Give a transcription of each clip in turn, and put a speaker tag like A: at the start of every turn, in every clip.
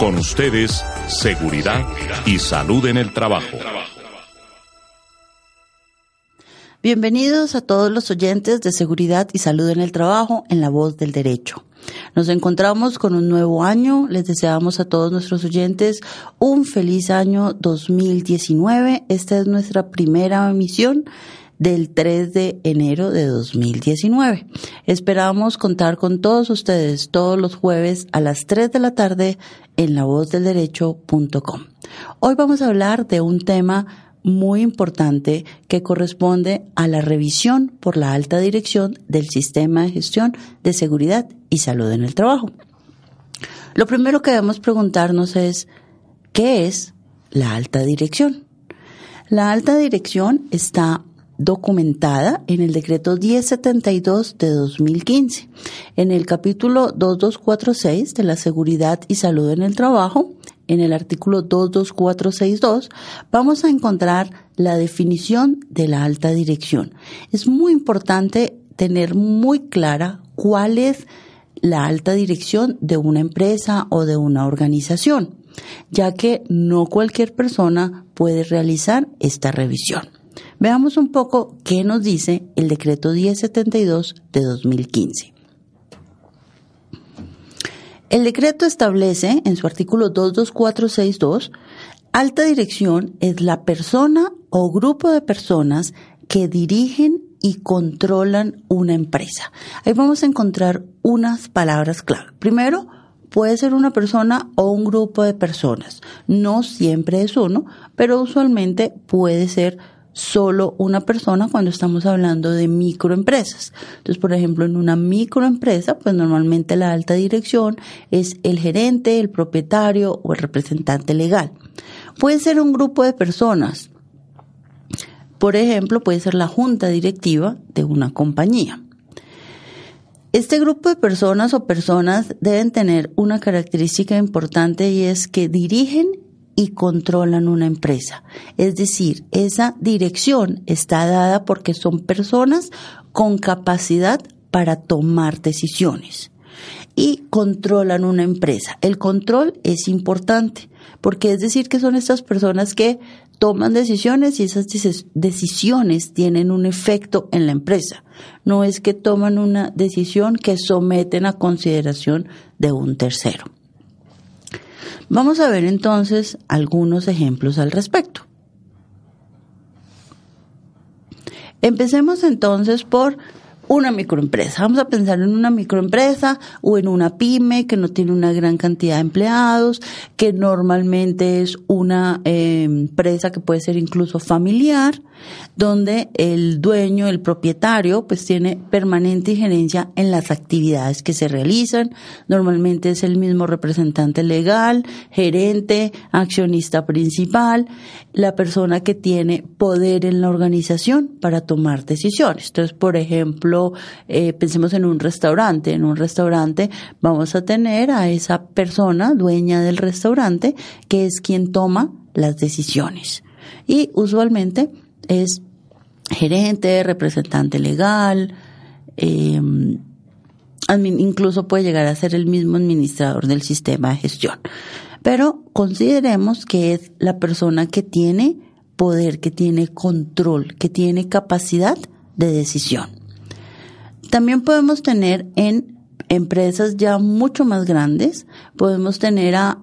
A: Con ustedes, seguridad y salud en el trabajo.
B: Bienvenidos a todos los oyentes de Seguridad y Salud en el Trabajo en la voz del derecho. Nos encontramos con un nuevo año. Les deseamos a todos nuestros oyentes un feliz año 2019. Esta es nuestra primera emisión del 3 de enero de 2019. Esperamos contar con todos ustedes todos los jueves a las 3 de la tarde en lavozdelderecho.com. Hoy vamos a hablar de un tema muy importante que corresponde a la revisión por la alta dirección del sistema de gestión de seguridad y salud en el trabajo. Lo primero que debemos preguntarnos es, ¿qué es la alta dirección? La alta dirección está documentada en el decreto 1072 de 2015. En el capítulo 2246 de la seguridad y salud en el trabajo, en el artículo 22462, vamos a encontrar la definición de la alta dirección. Es muy importante tener muy clara cuál es la alta dirección de una empresa o de una organización, ya que no cualquier persona puede realizar esta revisión. Veamos un poco qué nos dice el decreto 1072 de 2015. El decreto establece en su artículo 22462, alta dirección es la persona o grupo de personas que dirigen y controlan una empresa. Ahí vamos a encontrar unas palabras clave. Primero, puede ser una persona o un grupo de personas. No siempre es uno, pero usualmente puede ser solo una persona cuando estamos hablando de microempresas. Entonces, por ejemplo, en una microempresa, pues normalmente la alta dirección es el gerente, el propietario o el representante legal. Puede ser un grupo de personas. Por ejemplo, puede ser la junta directiva de una compañía. Este grupo de personas o personas deben tener una característica importante y es que dirigen y controlan una empresa. Es decir, esa dirección está dada porque son personas con capacidad para tomar decisiones y controlan una empresa. El control es importante porque es decir que son estas personas que toman decisiones y esas decisiones tienen un efecto en la empresa. No es que toman una decisión que someten a consideración de un tercero. Vamos a ver entonces algunos ejemplos al respecto. Empecemos entonces por una microempresa. Vamos a pensar en una microempresa o en una pyme que no tiene una gran cantidad de empleados, que normalmente es una eh, empresa que puede ser incluso familiar, donde el dueño, el propietario, pues tiene permanente injerencia en las actividades que se realizan. Normalmente es el mismo representante legal, gerente, accionista principal, la persona que tiene poder en la organización para tomar decisiones. Entonces, por ejemplo, eh, pensemos en un restaurante. En un restaurante vamos a tener a esa persona dueña del restaurante que es quien toma las decisiones. Y usualmente es gerente, representante legal, em, incluso puede llegar a ser el mismo administrador del sistema de gestión. Pero consideremos que es la persona que tiene poder, que tiene control, que tiene capacidad de decisión. También podemos tener en empresas ya mucho más grandes, podemos tener a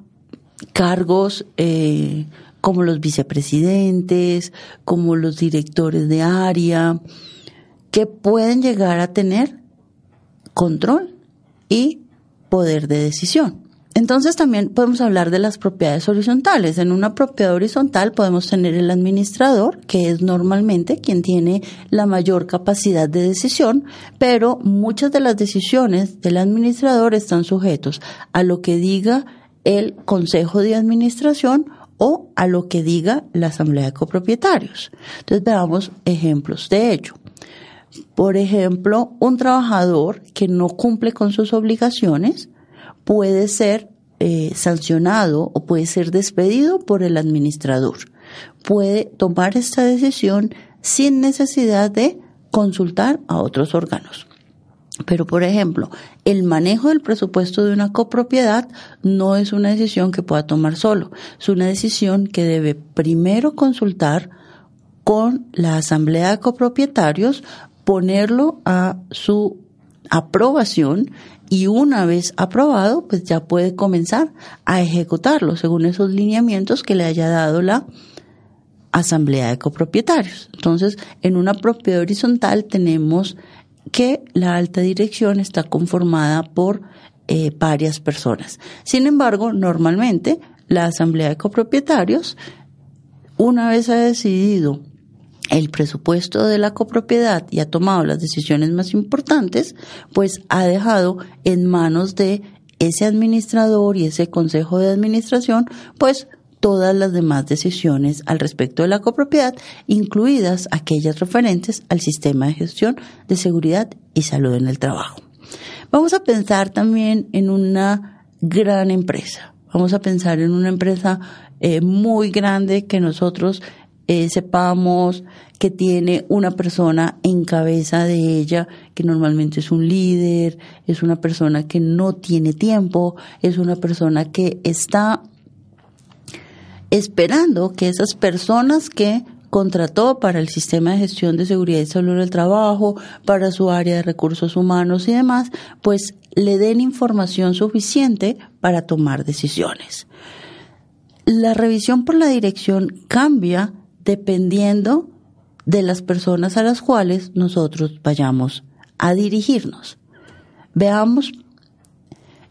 B: cargos eh, como los vicepresidentes, como los directores de área, que pueden llegar a tener control y poder de decisión. Entonces también podemos hablar de las propiedades horizontales. En una propiedad horizontal podemos tener el administrador, que es normalmente quien tiene la mayor capacidad de decisión, pero muchas de las decisiones del administrador están sujetos a lo que diga el consejo de administración o a lo que diga la asamblea de copropietarios. Entonces veamos ejemplos de ello. Por ejemplo, un trabajador que no cumple con sus obligaciones puede ser eh, sancionado o puede ser despedido por el administrador. Puede tomar esta decisión sin necesidad de consultar a otros órganos. Pero, por ejemplo, el manejo del presupuesto de una copropiedad no es una decisión que pueda tomar solo, es una decisión que debe primero consultar con la asamblea de copropietarios, ponerlo a su aprobación y una vez aprobado, pues ya puede comenzar a ejecutarlo según esos lineamientos que le haya dado la asamblea de copropietarios. Entonces, en una propiedad horizontal tenemos que la alta dirección está conformada por eh, varias personas. Sin embargo, normalmente la asamblea de copropietarios, una vez ha decidido el presupuesto de la copropiedad y ha tomado las decisiones más importantes, pues ha dejado en manos de ese administrador y ese consejo de administración, pues todas las demás decisiones al respecto de la copropiedad, incluidas aquellas referentes al sistema de gestión de seguridad y salud en el trabajo. Vamos a pensar también en una gran empresa. Vamos a pensar en una empresa eh, muy grande que nosotros eh, sepamos que tiene una persona en cabeza de ella, que normalmente es un líder, es una persona que no tiene tiempo, es una persona que está esperando que esas personas que contrató para el sistema de gestión de seguridad y salud del trabajo, para su área de recursos humanos y demás, pues le den información suficiente para tomar decisiones. La revisión por la dirección cambia dependiendo de las personas a las cuales nosotros vayamos a dirigirnos. Veamos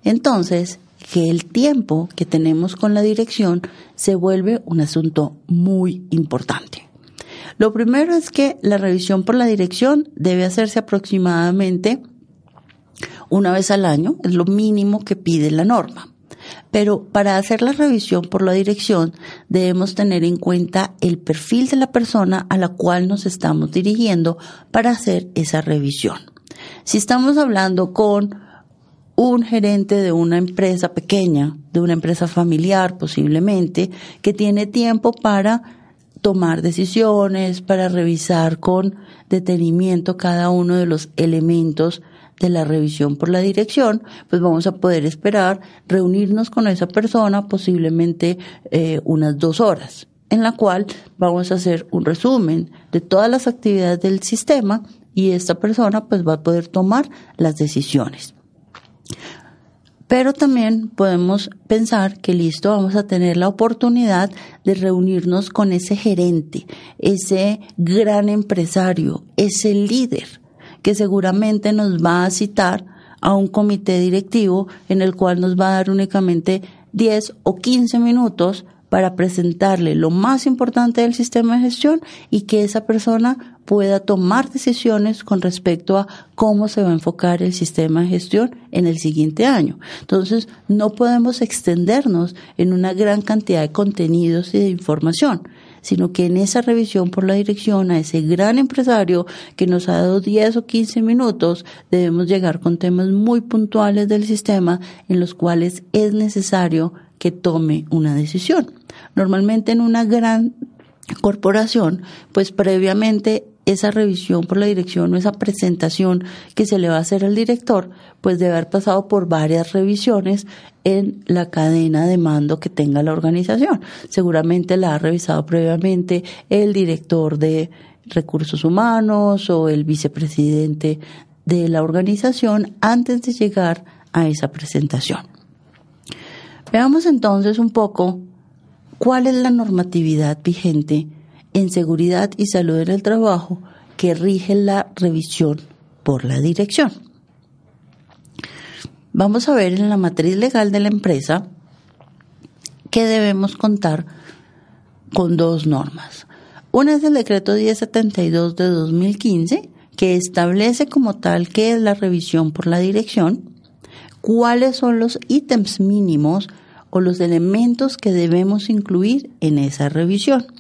B: entonces que el tiempo que tenemos con la dirección se vuelve un asunto muy importante. Lo primero es que la revisión por la dirección debe hacerse aproximadamente una vez al año, es lo mínimo que pide la norma. Pero para hacer la revisión por la dirección debemos tener en cuenta el perfil de la persona a la cual nos estamos dirigiendo para hacer esa revisión. Si estamos hablando con un gerente de una empresa pequeña, de una empresa familiar posiblemente, que tiene tiempo para tomar decisiones, para revisar con detenimiento cada uno de los elementos de la revisión por la dirección, pues vamos a poder esperar reunirnos con esa persona posiblemente eh, unas dos horas, en la cual vamos a hacer un resumen de todas las actividades del sistema y esta persona pues va a poder tomar las decisiones. Pero también podemos pensar que listo, vamos a tener la oportunidad de reunirnos con ese gerente, ese gran empresario, ese líder que seguramente nos va a citar a un comité directivo en el cual nos va a dar únicamente 10 o 15 minutos para presentarle lo más importante del sistema de gestión y que esa persona pueda tomar decisiones con respecto a cómo se va a enfocar el sistema de gestión en el siguiente año. Entonces, no podemos extendernos en una gran cantidad de contenidos y de información sino que en esa revisión por la dirección a ese gran empresario que nos ha dado 10 o 15 minutos, debemos llegar con temas muy puntuales del sistema en los cuales es necesario que tome una decisión. Normalmente en una gran corporación, pues previamente esa revisión por la dirección o esa presentación que se le va a hacer al director, pues debe haber pasado por varias revisiones en la cadena de mando que tenga la organización. Seguramente la ha revisado previamente el director de recursos humanos o el vicepresidente de la organización antes de llegar a esa presentación. Veamos entonces un poco cuál es la normatividad vigente en seguridad y salud en el trabajo que rige la revisión por la dirección. Vamos a ver en la matriz legal de la empresa que debemos contar con dos normas. Una es el decreto 1072 de 2015, que establece como tal qué es la revisión por la dirección, cuáles son los ítems mínimos o los elementos que debemos incluir en esa revisión.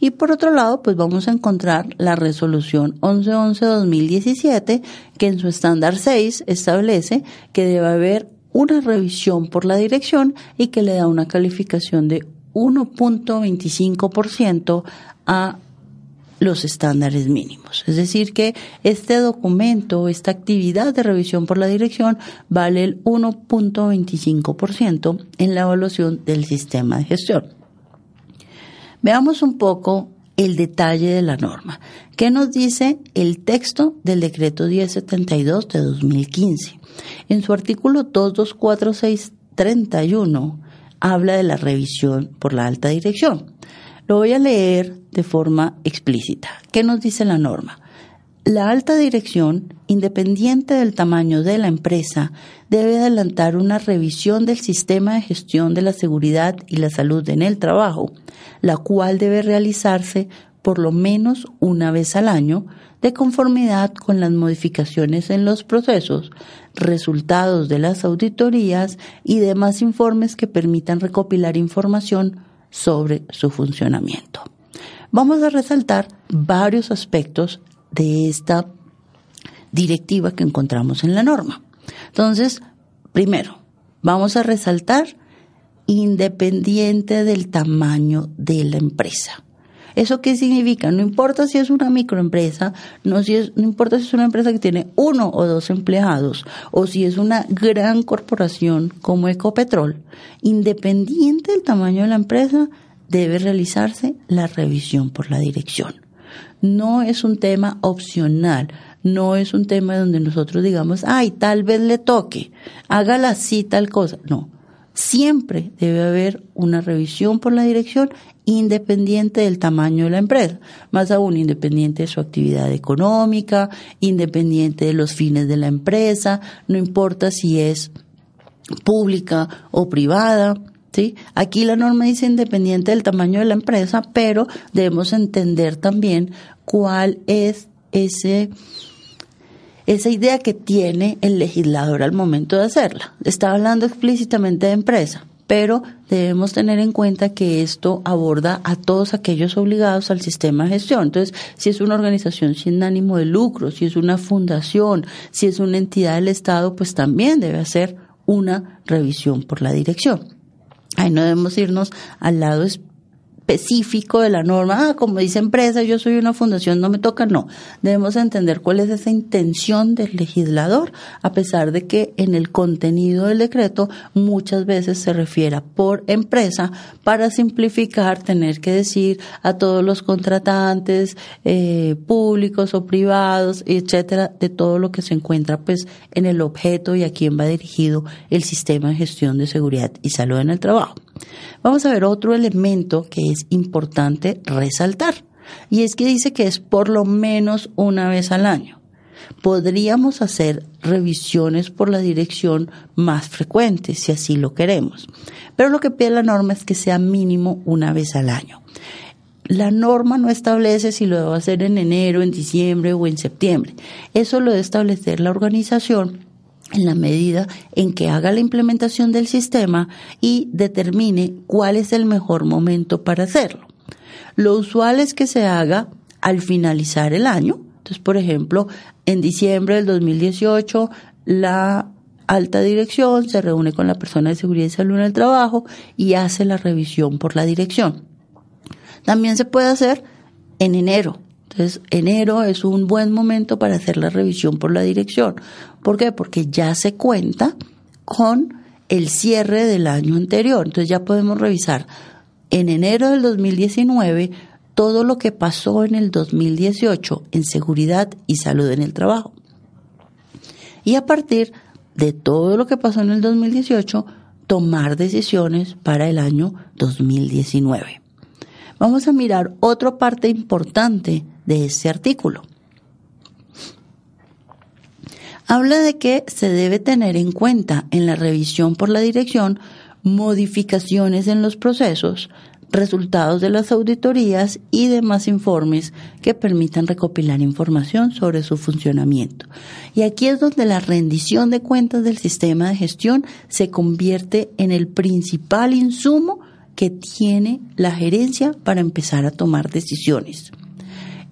B: Y por otro lado, pues vamos a encontrar la resolución 1111-2017 que en su estándar 6 establece que debe haber una revisión por la dirección y que le da una calificación de 1.25% a los estándares mínimos. Es decir, que este documento, esta actividad de revisión por la dirección vale el 1.25% en la evaluación del sistema de gestión. Veamos un poco el detalle de la norma. ¿Qué nos dice el texto del decreto 1072 de 2015? En su artículo 224631 habla de la revisión por la alta dirección. Lo voy a leer de forma explícita. ¿Qué nos dice la norma? La alta dirección, independiente del tamaño de la empresa, debe adelantar una revisión del sistema de gestión de la seguridad y la salud en el trabajo, la cual debe realizarse por lo menos una vez al año, de conformidad con las modificaciones en los procesos, resultados de las auditorías y demás informes que permitan recopilar información sobre su funcionamiento. Vamos a resaltar varios aspectos de esta directiva que encontramos en la norma. Entonces, primero, vamos a resaltar independiente del tamaño de la empresa. ¿Eso qué significa? No importa si es una microempresa, no, si no importa si es una empresa que tiene uno o dos empleados, o si es una gran corporación como Ecopetrol, independiente del tamaño de la empresa, debe realizarse la revisión por la dirección. No es un tema opcional, no es un tema donde nosotros digamos, ay, tal vez le toque, hágala así, tal cosa. No, siempre debe haber una revisión por la dirección independiente del tamaño de la empresa, más aún independiente de su actividad económica, independiente de los fines de la empresa, no importa si es pública o privada. ¿Sí? Aquí la norma dice independiente del tamaño de la empresa, pero debemos entender también cuál es ese esa idea que tiene el legislador al momento de hacerla. Está hablando explícitamente de empresa, pero debemos tener en cuenta que esto aborda a todos aquellos obligados al sistema de gestión. Entonces, si es una organización sin ánimo de lucro, si es una fundación, si es una entidad del Estado, pues también debe hacer una revisión por la dirección. Ahí no debemos irnos al lado específico de la norma, ah, como dice empresa, yo soy una fundación, no me toca, no. Debemos entender cuál es esa intención del legislador, a pesar de que en el contenido del decreto muchas veces se refiera por empresa para simplificar, tener que decir a todos los contratantes eh, públicos o privados, etcétera, de todo lo que se encuentra pues en el objeto y a quién va dirigido el sistema de gestión de seguridad y salud en el trabajo. Vamos a ver otro elemento que es importante resaltar. Y es que dice que es por lo menos una vez al año. Podríamos hacer revisiones por la dirección más frecuentes si así lo queremos. Pero lo que pide la norma es que sea mínimo una vez al año. La norma no establece si lo debo hacer en enero, en diciembre o en septiembre. Eso lo debe establecer la organización en la medida en que haga la implementación del sistema y determine cuál es el mejor momento para hacerlo. Lo usual es que se haga al finalizar el año. Entonces, por ejemplo, en diciembre del 2018, la alta dirección se reúne con la persona de seguridad y salud en el trabajo y hace la revisión por la dirección. También se puede hacer en enero, entonces, enero es un buen momento para hacer la revisión por la dirección. ¿Por qué? Porque ya se cuenta con el cierre del año anterior. Entonces ya podemos revisar en enero del 2019 todo lo que pasó en el 2018 en seguridad y salud en el trabajo. Y a partir de todo lo que pasó en el 2018, tomar decisiones para el año 2019. Vamos a mirar otra parte importante de ese artículo. Habla de que se debe tener en cuenta en la revisión por la dirección modificaciones en los procesos, resultados de las auditorías y demás informes que permitan recopilar información sobre su funcionamiento. Y aquí es donde la rendición de cuentas del sistema de gestión se convierte en el principal insumo que tiene la gerencia para empezar a tomar decisiones.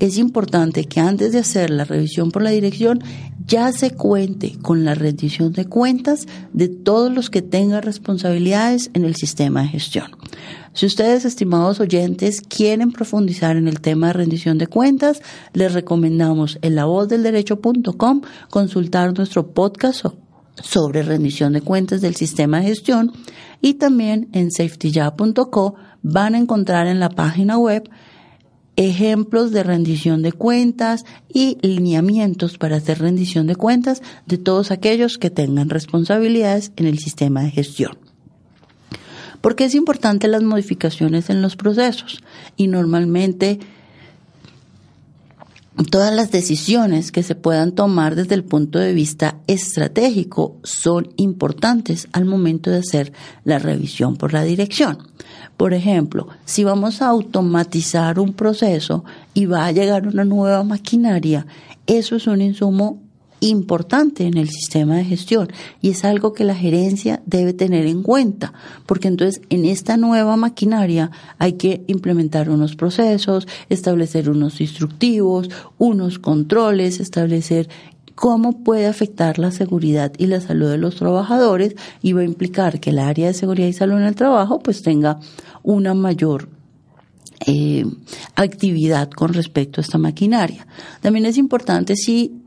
B: Es importante que antes de hacer la revisión por la dirección ya se cuente con la rendición de cuentas de todos los que tengan responsabilidades en el sistema de gestión. Si ustedes, estimados oyentes, quieren profundizar en el tema de rendición de cuentas, les recomendamos en la voz del derecho.com consultar nuestro podcast sobre rendición de cuentas del sistema de gestión y también en safetyja.co van a encontrar en la página web ejemplos de rendición de cuentas y lineamientos para hacer rendición de cuentas de todos aquellos que tengan responsabilidades en el sistema de gestión. Porque es importante las modificaciones en los procesos y normalmente todas las decisiones que se puedan tomar desde el punto de vista estratégico son importantes al momento de hacer la revisión por la dirección. Por ejemplo, si vamos a automatizar un proceso y va a llegar una nueva maquinaria, eso es un insumo importante en el sistema de gestión y es algo que la gerencia debe tener en cuenta, porque entonces en esta nueva maquinaria hay que implementar unos procesos, establecer unos instructivos, unos controles, establecer cómo puede afectar la seguridad y la salud de los trabajadores y va a implicar que el área de seguridad y salud en el trabajo pues tenga una mayor eh, actividad con respecto a esta maquinaria. También es importante si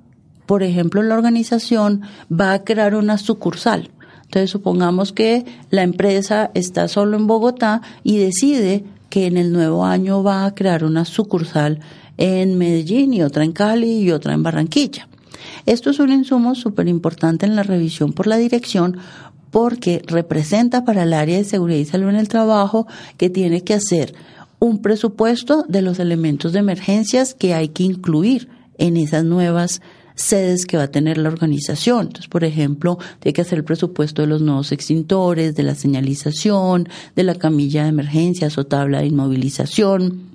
B: por ejemplo, la organización va a crear una sucursal. Entonces, supongamos que la empresa está solo en Bogotá y decide que en el nuevo año va a crear una sucursal en Medellín y otra en Cali y otra en Barranquilla. Esto es un insumo súper importante en la revisión por la dirección porque representa para el área de seguridad y salud en el trabajo que tiene que hacer un presupuesto de los elementos de emergencias que hay que incluir en esas nuevas sedes que va a tener la organización. Entonces, por ejemplo, tiene que hacer el presupuesto de los nuevos extintores, de la señalización, de la camilla de emergencias o tabla de inmovilización.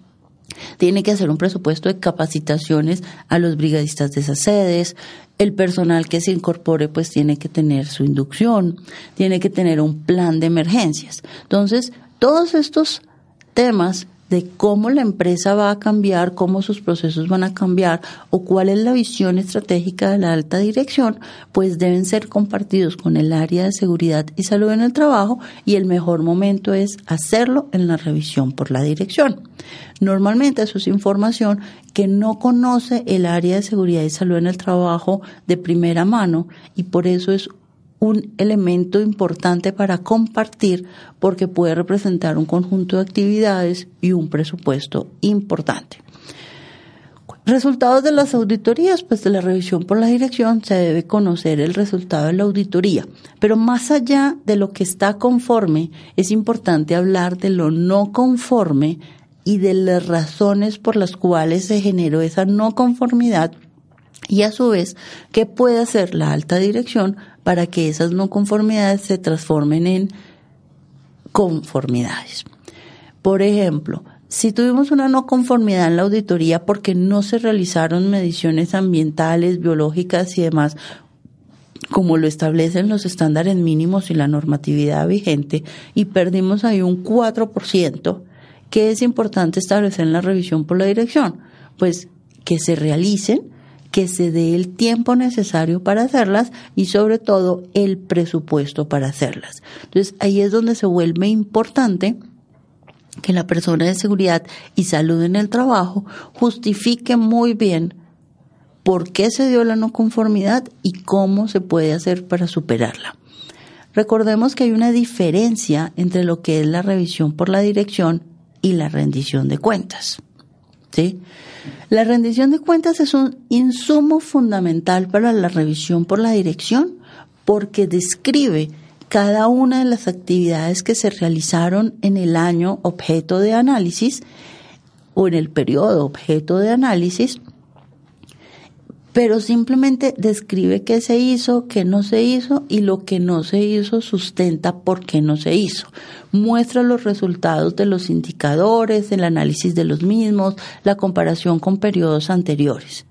B: Tiene que hacer un presupuesto de capacitaciones a los brigadistas de esas sedes. El personal que se incorpore pues tiene que tener su inducción, tiene que tener un plan de emergencias. Entonces, todos estos temas de cómo la empresa va a cambiar, cómo sus procesos van a cambiar o cuál es la visión estratégica de la alta dirección, pues deben ser compartidos con el área de seguridad y salud en el trabajo y el mejor momento es hacerlo en la revisión por la dirección. Normalmente eso es información que no conoce el área de seguridad y salud en el trabajo de primera mano y por eso es un elemento importante para compartir porque puede representar un conjunto de actividades y un presupuesto importante. Resultados de las auditorías, pues de la revisión por la dirección se debe conocer el resultado de la auditoría, pero más allá de lo que está conforme, es importante hablar de lo no conforme y de las razones por las cuales se generó esa no conformidad y a su vez qué puede hacer la alta dirección para que esas no conformidades se transformen en conformidades. Por ejemplo, si tuvimos una no conformidad en la auditoría porque no se realizaron mediciones ambientales, biológicas y demás, como lo establecen los estándares mínimos y la normatividad vigente, y perdimos ahí un 4%, ¿qué es importante establecer en la revisión por la dirección? Pues que se realicen que se dé el tiempo necesario para hacerlas y sobre todo el presupuesto para hacerlas. Entonces ahí es donde se vuelve importante que la persona de seguridad y salud en el trabajo justifique muy bien por qué se dio la no conformidad y cómo se puede hacer para superarla. Recordemos que hay una diferencia entre lo que es la revisión por la dirección y la rendición de cuentas. ¿Sí? La rendición de cuentas es un insumo fundamental para la revisión por la dirección porque describe cada una de las actividades que se realizaron en el año objeto de análisis o en el periodo objeto de análisis pero simplemente describe qué se hizo, qué no se hizo y lo que no se hizo sustenta por qué no se hizo. Muestra los resultados de los indicadores, el análisis de los mismos, la comparación con periodos anteriores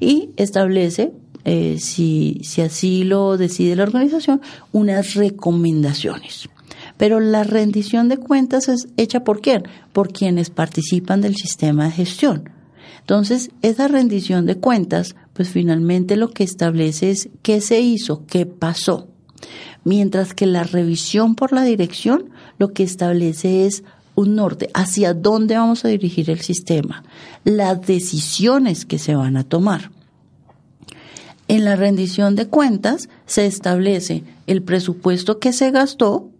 B: y establece, eh, si, si así lo decide la organización, unas recomendaciones. Pero la rendición de cuentas es hecha por quién? Por quienes participan del sistema de gestión. Entonces, esa rendición de cuentas, pues finalmente lo que establece es qué se hizo, qué pasó. Mientras que la revisión por la dirección lo que establece es un norte, hacia dónde vamos a dirigir el sistema, las decisiones que se van a tomar. En la rendición de cuentas se establece el presupuesto que se gastó,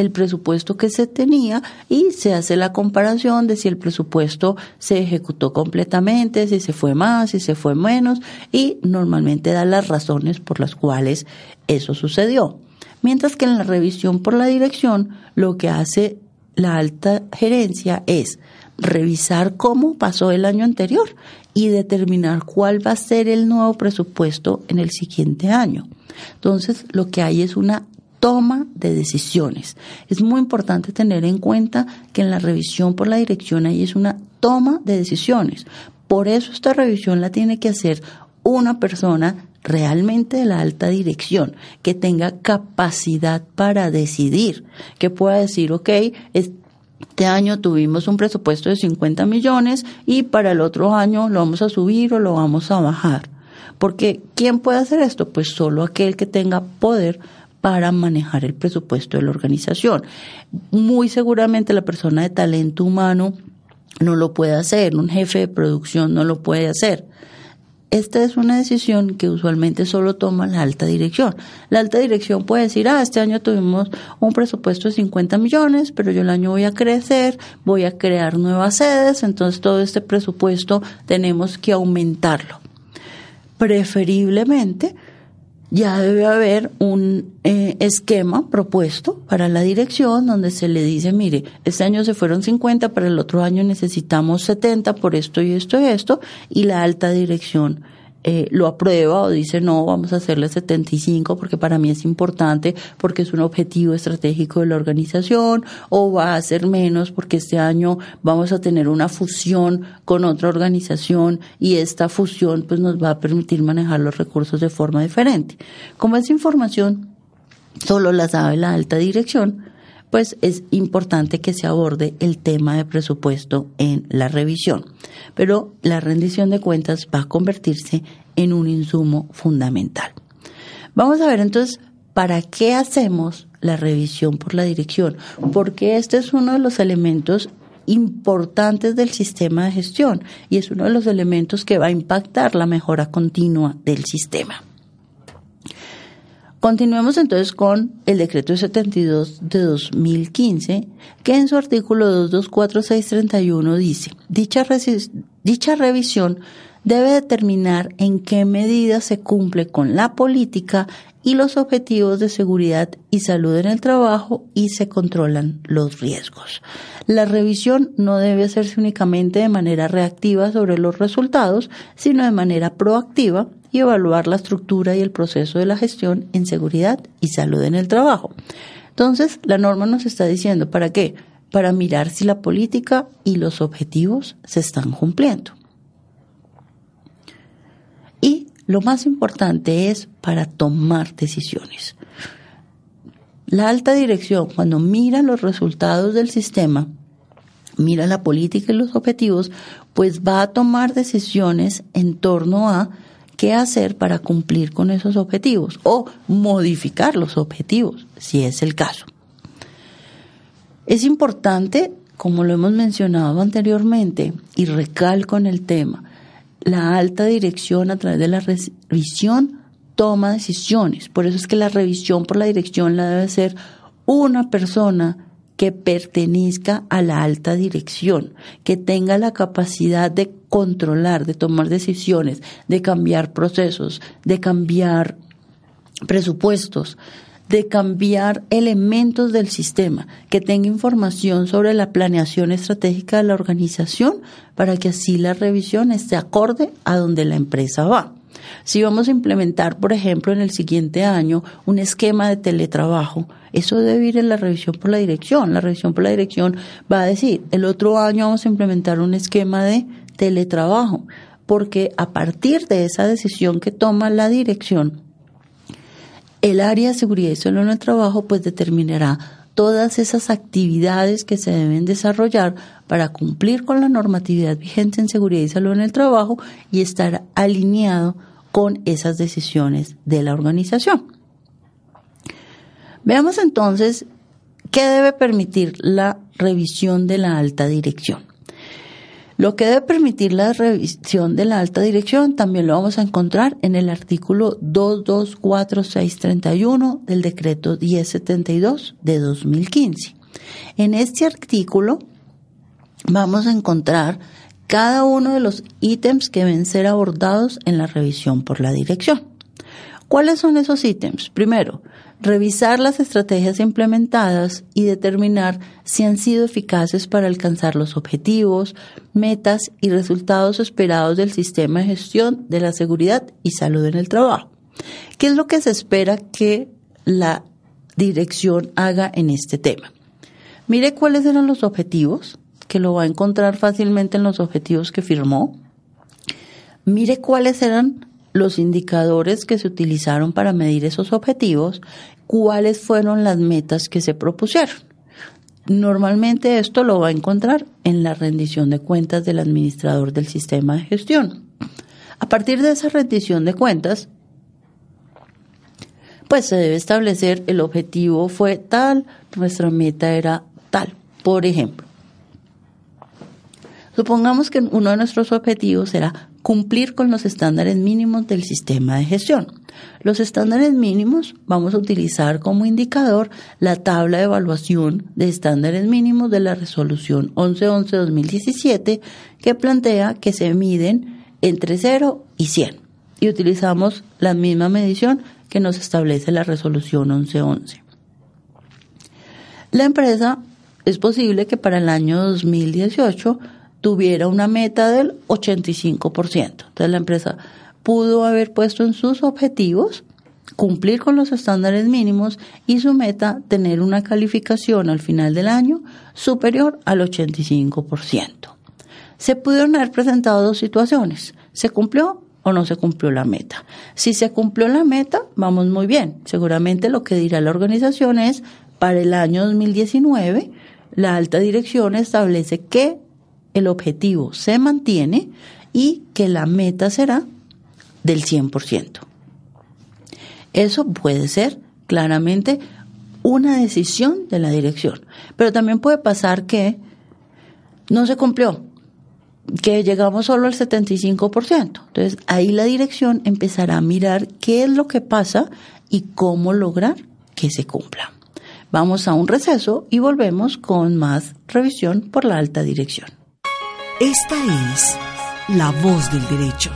B: el presupuesto que se tenía y se hace la comparación de si el presupuesto se ejecutó completamente, si se fue más, si se fue menos y normalmente da las razones por las cuales eso sucedió. Mientras que en la revisión por la dirección lo que hace la alta gerencia es revisar cómo pasó el año anterior y determinar cuál va a ser el nuevo presupuesto en el siguiente año. Entonces, lo que hay es una toma de decisiones. Es muy importante tener en cuenta que en la revisión por la dirección ahí es una toma de decisiones. Por eso esta revisión la tiene que hacer una persona realmente de la alta dirección, que tenga capacidad para decidir, que pueda decir, ok, este año tuvimos un presupuesto de 50 millones y para el otro año lo vamos a subir o lo vamos a bajar. Porque ¿quién puede hacer esto? Pues solo aquel que tenga poder para manejar el presupuesto de la organización. Muy seguramente la persona de talento humano no lo puede hacer, un jefe de producción no lo puede hacer. Esta es una decisión que usualmente solo toma la alta dirección. La alta dirección puede decir, ah, este año tuvimos un presupuesto de 50 millones, pero yo el año voy a crecer, voy a crear nuevas sedes, entonces todo este presupuesto tenemos que aumentarlo. Preferiblemente, ya debe haber un eh, esquema propuesto para la dirección donde se le dice, mire, este año se fueron 50, para el otro año necesitamos 70 por esto y esto y esto, y la alta dirección eh, lo aprueba o dice no, vamos a hacerle 75 porque para mí es importante, porque es un objetivo estratégico de la organización, o va a ser menos porque este año vamos a tener una fusión con otra organización y esta fusión pues nos va a permitir manejar los recursos de forma diferente. Como esa información solo la sabe la alta dirección, pues es importante que se aborde el tema de presupuesto en la revisión. Pero la rendición de cuentas va a convertirse en un insumo fundamental. Vamos a ver entonces para qué hacemos la revisión por la dirección, porque este es uno de los elementos importantes del sistema de gestión y es uno de los elementos que va a impactar la mejora continua del sistema. Continuemos entonces con el decreto 72 de 2015, que en su artículo 224631 dice, dicha, revisión debe determinar en qué medida se cumple con la política y los objetivos de seguridad y salud en el trabajo y se controlan los riesgos. La revisión no debe hacerse únicamente de manera reactiva sobre los resultados, sino de manera proactiva y evaluar la estructura y el proceso de la gestión en seguridad y salud en el trabajo. Entonces, la norma nos está diciendo, ¿para qué? Para mirar si la política y los objetivos se están cumpliendo. Y lo más importante es para tomar decisiones. La alta dirección, cuando mira los resultados del sistema, mira la política y los objetivos, pues va a tomar decisiones en torno a qué hacer para cumplir con esos objetivos o modificar los objetivos, si es el caso. Es importante, como lo hemos mencionado anteriormente, y recalco en el tema, la alta dirección a través de la revisión toma decisiones. Por eso es que la revisión por la dirección la debe ser una persona que pertenezca a la alta dirección, que tenga la capacidad de controlar, de tomar decisiones, de cambiar procesos, de cambiar presupuestos, de cambiar elementos del sistema, que tenga información sobre la planeación estratégica de la organización para que así la revisión esté acorde a donde la empresa va. Si vamos a implementar, por ejemplo, en el siguiente año un esquema de teletrabajo, eso debe ir en la revisión por la dirección. La revisión por la dirección va a decir, el otro año vamos a implementar un esquema de teletrabajo, porque a partir de esa decisión que toma la dirección, el área de seguridad y salud en el trabajo pues determinará todas esas actividades que se deben desarrollar para cumplir con la normatividad vigente en seguridad y salud en el trabajo y estar alineado con esas decisiones de la organización. Veamos entonces qué debe permitir la revisión de la alta dirección. Lo que debe permitir la revisión de la alta dirección también lo vamos a encontrar en el artículo 224631 del decreto 1072 de 2015. En este artículo vamos a encontrar cada uno de los ítems que deben ser abordados en la revisión por la dirección. ¿Cuáles son esos ítems? Primero, revisar las estrategias implementadas y determinar si han sido eficaces para alcanzar los objetivos, metas y resultados esperados del sistema de gestión de la seguridad y salud en el trabajo. ¿Qué es lo que se espera que la dirección haga en este tema? Mire cuáles eran los objetivos, que lo va a encontrar fácilmente en los objetivos que firmó. Mire cuáles eran los indicadores que se utilizaron para medir esos objetivos, cuáles fueron las metas que se propusieron. Normalmente esto lo va a encontrar en la rendición de cuentas del administrador del sistema de gestión. A partir de esa rendición de cuentas, pues se debe establecer el objetivo fue tal, nuestra meta era tal. Por ejemplo, supongamos que uno de nuestros objetivos era cumplir con los estándares mínimos del sistema de gestión. Los estándares mínimos vamos a utilizar como indicador la tabla de evaluación de estándares mínimos de la resolución 1111-2017 que plantea que se miden entre 0 y 100 y utilizamos la misma medición que nos establece la resolución 1111. La empresa es posible que para el año 2018 tuviera una meta del 85%. Entonces la empresa pudo haber puesto en sus objetivos cumplir con los estándares mínimos y su meta tener una calificación al final del año superior al 85%. Se pudieron haber presentado dos situaciones. ¿Se cumplió o no se cumplió la meta? Si se cumplió la meta, vamos muy bien. Seguramente lo que dirá la organización es, para el año 2019, la alta dirección establece que el objetivo se mantiene y que la meta será del 100%. Eso puede ser claramente una decisión de la dirección, pero también puede pasar que no se cumplió, que llegamos solo al 75%. Entonces ahí la dirección empezará a mirar qué es lo que pasa y cómo lograr que se cumpla. Vamos a un receso y volvemos con más revisión por la alta dirección.
C: Esta es la voz del derecho.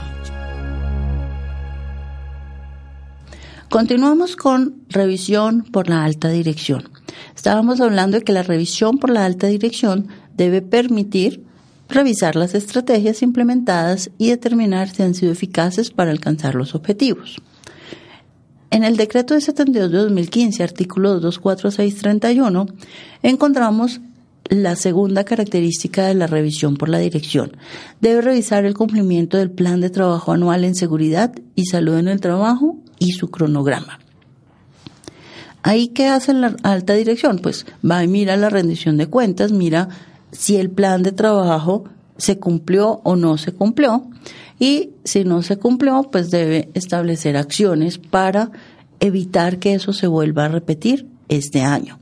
B: Continuamos con revisión por la alta dirección. Estábamos hablando de que la revisión por la alta dirección debe permitir revisar las estrategias implementadas y determinar si han sido eficaces para alcanzar los objetivos. En el decreto de 72 de 2015, artículo 24631, encontramos la segunda característica de la revisión por la dirección. Debe revisar el cumplimiento del plan de trabajo anual en seguridad y salud en el trabajo y su cronograma. Ahí, ¿qué hace la alta dirección? Pues va y mira la rendición de cuentas, mira si el plan de trabajo se cumplió o no se cumplió y si no se cumplió, pues debe establecer acciones para evitar que eso se vuelva a repetir este año.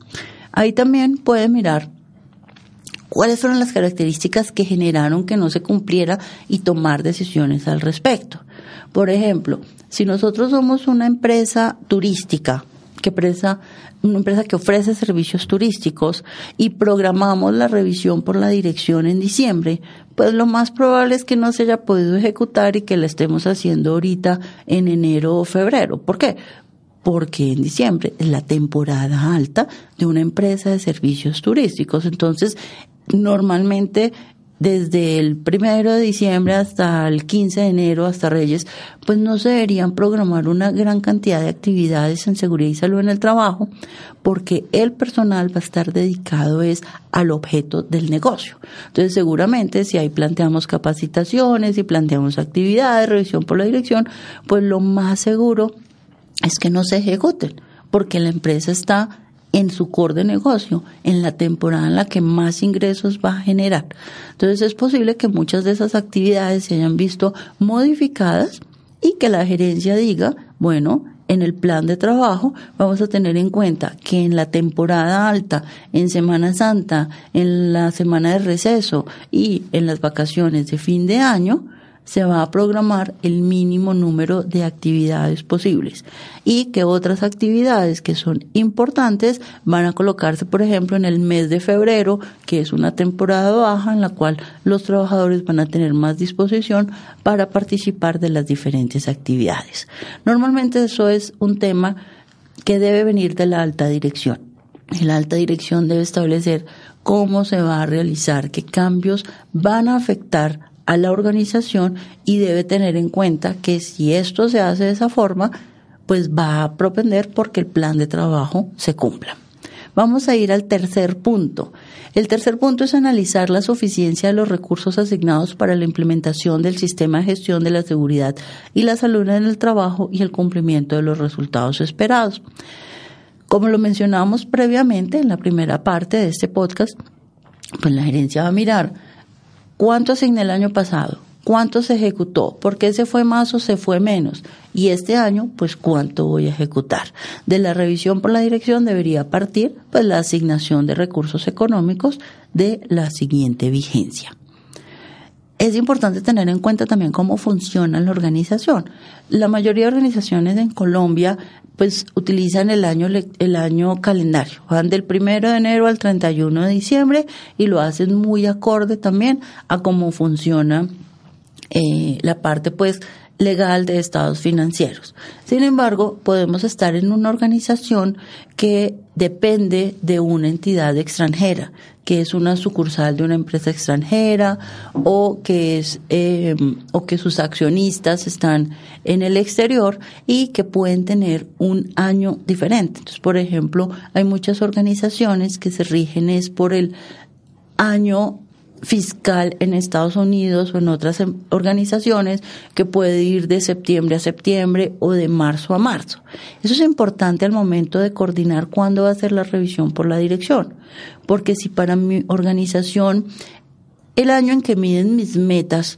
B: Ahí también puede mirar cuáles fueron las características que generaron que no se cumpliera y tomar decisiones al respecto. Por ejemplo, si nosotros somos una empresa turística, que presa, una empresa que ofrece servicios turísticos y programamos la revisión por la dirección en diciembre, pues lo más probable es que no se haya podido ejecutar y que la estemos haciendo ahorita en enero o febrero. ¿Por qué? porque en diciembre es la temporada alta de una empresa de servicios turísticos. Entonces, normalmente desde el primero de diciembre hasta el 15 de enero, hasta Reyes, pues no se deberían programar una gran cantidad de actividades en seguridad y salud en el trabajo, porque el personal va a estar dedicado es al objeto del negocio. Entonces, seguramente si ahí planteamos capacitaciones y planteamos actividades, revisión por la dirección, pues lo más seguro es que no se ejecuten, porque la empresa está en su core de negocio, en la temporada en la que más ingresos va a generar. Entonces es posible que muchas de esas actividades se hayan visto modificadas y que la gerencia diga, bueno, en el plan de trabajo vamos a tener en cuenta que en la temporada alta, en Semana Santa, en la semana de receso y en las vacaciones de fin de año, se va a programar el mínimo número de actividades posibles y que otras actividades que son importantes van a colocarse, por ejemplo, en el mes de febrero, que es una temporada baja en la cual los trabajadores van a tener más disposición para participar de las diferentes actividades. Normalmente eso es un tema que debe venir de la alta dirección. La alta dirección debe establecer cómo se va a realizar, qué cambios van a afectar a la organización y debe tener en cuenta que si esto se hace de esa forma, pues va a propender porque el plan de trabajo se cumpla. Vamos a ir al tercer punto. El tercer punto es analizar la suficiencia de los recursos asignados para la implementación del sistema de gestión de la seguridad y la salud en el trabajo y el cumplimiento de los resultados esperados. Como lo mencionamos previamente en la primera parte de este podcast, pues la gerencia va a mirar ¿Cuánto asigné el año pasado? ¿Cuánto se ejecutó? ¿Por qué se fue más o se fue menos? Y este año, pues, ¿cuánto voy a ejecutar? De la revisión por la dirección debería partir, pues, la asignación de recursos económicos de la siguiente vigencia. Es importante tener en cuenta también cómo funciona la organización. La mayoría de organizaciones en Colombia pues utilizan el año el año calendario, van del primero de enero al 31 de diciembre y lo hacen muy acorde también a cómo funciona eh, la parte pues legal de estados financieros. Sin embargo, podemos estar en una organización que depende de una entidad extranjera, que es una sucursal de una empresa extranjera o que es eh, o que sus accionistas están en el exterior y que pueden tener un año diferente. Entonces, por ejemplo, hay muchas organizaciones que se rigen es por el año fiscal en Estados Unidos o en otras em, organizaciones que puede ir de septiembre a septiembre o de marzo a marzo. Eso es importante al momento de coordinar cuándo va a ser la revisión por la dirección, porque si para mi organización el año en que miden mis metas,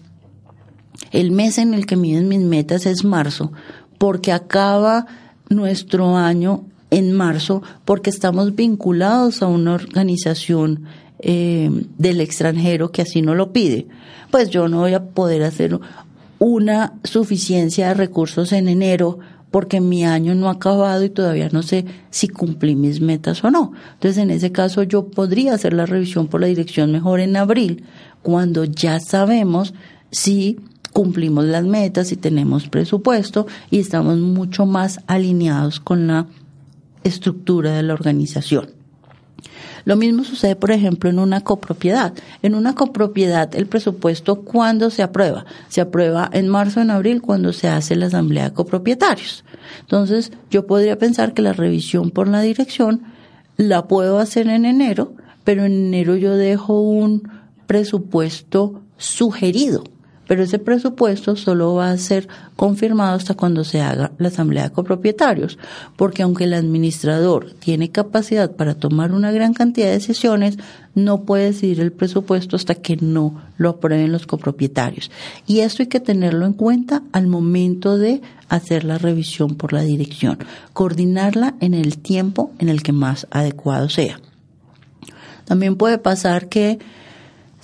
B: el mes en el que miden mis metas es marzo, porque acaba nuestro año en marzo, porque estamos vinculados a una organización eh, del extranjero que así no lo pide, pues yo no voy a poder hacer una suficiencia de recursos en enero porque mi año no ha acabado y todavía no sé si cumplí mis metas o no. Entonces, en ese caso, yo podría hacer la revisión por la dirección mejor en abril, cuando ya sabemos si cumplimos las metas, si tenemos presupuesto y estamos mucho más alineados con la estructura de la organización. Lo mismo sucede, por ejemplo, en una copropiedad. En una copropiedad, el presupuesto, ¿cuándo se aprueba? Se aprueba en marzo, en abril, cuando se hace la asamblea de copropietarios. Entonces, yo podría pensar que la revisión por la dirección la puedo hacer en enero, pero en enero yo dejo un presupuesto sugerido pero ese presupuesto solo va a ser confirmado hasta cuando se haga la asamblea de copropietarios, porque aunque el administrador tiene capacidad para tomar una gran cantidad de decisiones, no puede decidir el presupuesto hasta que no lo aprueben los copropietarios. Y esto hay que tenerlo en cuenta al momento de hacer la revisión por la dirección, coordinarla en el tiempo en el que más adecuado sea. También puede pasar que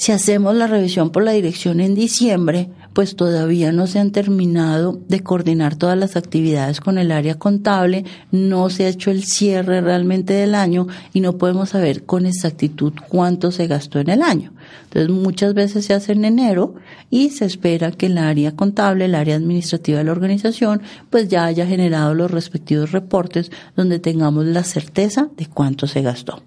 B: si hacemos la revisión por la dirección en diciembre, pues todavía no se han terminado de coordinar todas las actividades con el área contable, no se ha hecho el cierre realmente del año y no podemos saber con exactitud cuánto se gastó en el año. Entonces muchas veces se hace en enero y se espera que el área contable, el área administrativa de la organización, pues ya haya generado los respectivos reportes donde tengamos la certeza de cuánto se gastó.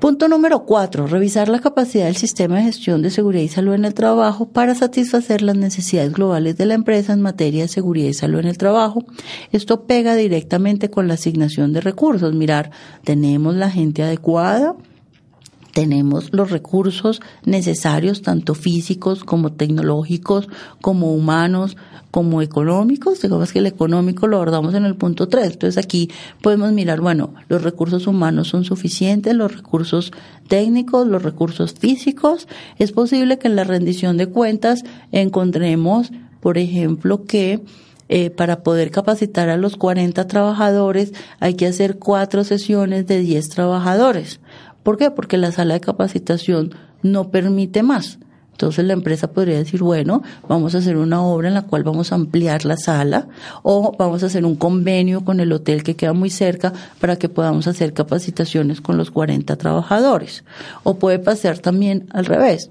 B: Punto número cuatro, revisar la capacidad del sistema de gestión de seguridad y salud en el trabajo para satisfacer las necesidades globales de la empresa en materia de seguridad y salud en el trabajo. Esto pega directamente con la asignación de recursos. Mirar, tenemos la gente adecuada, tenemos los recursos necesarios, tanto físicos como tecnológicos, como humanos, como económicos. Digamos que el económico lo abordamos en el punto 3. Entonces aquí podemos mirar, bueno, los recursos humanos son suficientes, los recursos técnicos, los recursos físicos. Es posible que en la rendición de cuentas encontremos, por ejemplo, que eh, para poder capacitar a los 40 trabajadores hay que hacer cuatro sesiones de 10 trabajadores. ¿Por qué? Porque la sala de capacitación no permite más. Entonces la empresa podría decir, bueno, vamos a hacer una obra en la cual vamos a ampliar la sala o vamos a hacer un convenio con el hotel que queda muy cerca para que podamos hacer capacitaciones con los 40 trabajadores. O puede pasar también al revés.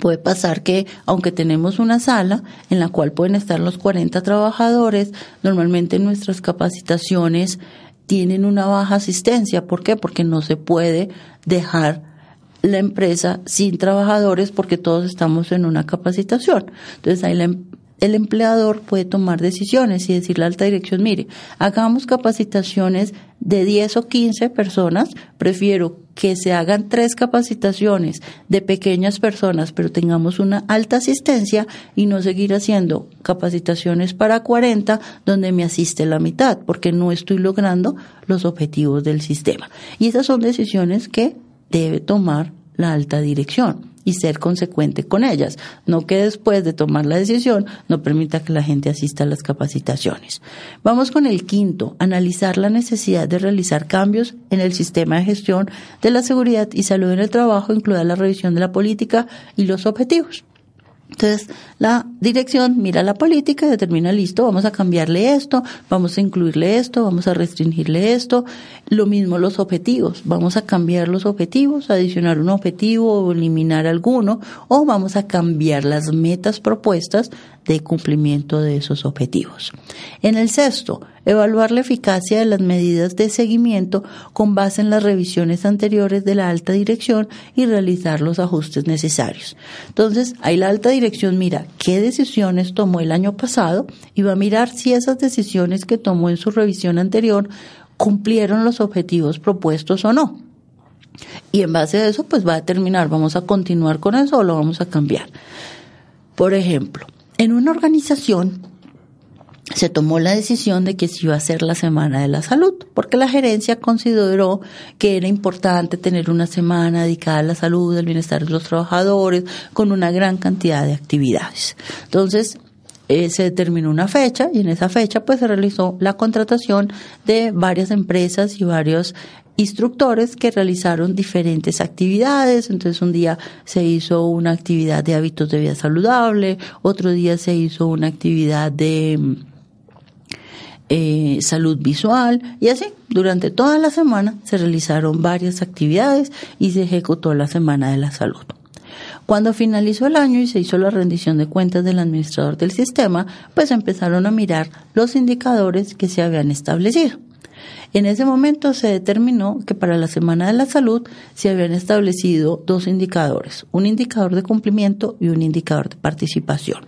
B: Puede pasar que, aunque tenemos una sala en la cual pueden estar los 40 trabajadores, normalmente nuestras capacitaciones tienen una baja asistencia. ¿Por qué? Porque no se puede dejar la empresa sin trabajadores porque todos estamos en una capacitación. Entonces ahí em, el empleador puede tomar decisiones y decirle a la alta dirección, mire, hagamos capacitaciones de 10 o 15 personas, prefiero que se hagan tres capacitaciones de pequeñas personas, pero tengamos una alta asistencia y no seguir haciendo capacitaciones para 40 donde me asiste la mitad, porque no estoy logrando los objetivos del sistema. Y esas son decisiones que debe tomar la alta dirección y ser consecuente con ellas, no que después de tomar la decisión no permita que la gente asista a las capacitaciones. Vamos con el quinto, analizar la necesidad de realizar cambios en el sistema de gestión de la seguridad y salud en el trabajo, incluida la revisión de la política y los objetivos. Entonces, la dirección mira la política y determina, listo, vamos a cambiarle esto, vamos a incluirle esto, vamos a restringirle esto. Lo mismo los objetivos, vamos a cambiar los objetivos, adicionar un objetivo o eliminar alguno, o vamos a cambiar las metas propuestas de cumplimiento de esos objetivos. En el sexto, evaluar la eficacia de las medidas de seguimiento con base en las revisiones anteriores de la alta dirección y realizar los ajustes necesarios. Entonces, ahí la alta dirección mira qué decisiones tomó el año pasado y va a mirar si esas decisiones que tomó en su revisión anterior cumplieron los objetivos propuestos o no. Y en base a eso, pues va a determinar, vamos a continuar con eso o lo vamos a cambiar. Por ejemplo, en una organización se tomó la decisión de que se iba a hacer la Semana de la Salud, porque la gerencia consideró que era importante tener una semana dedicada a la salud, al bienestar de los trabajadores, con una gran cantidad de actividades. Entonces, eh, se determinó una fecha y en esa fecha pues se realizó la contratación de varias empresas y varios instructores que realizaron diferentes actividades. Entonces un día se hizo una actividad de hábitos de vida saludable, otro día se hizo una actividad de eh, salud visual y así durante toda la semana se realizaron varias actividades y se ejecutó la semana de la salud. Cuando finalizó el año y se hizo la rendición de cuentas del administrador del sistema, pues empezaron a mirar los indicadores que se habían establecido. En ese momento se determinó que para la Semana de la Salud se habían establecido dos indicadores, un indicador de cumplimiento y un indicador de participación.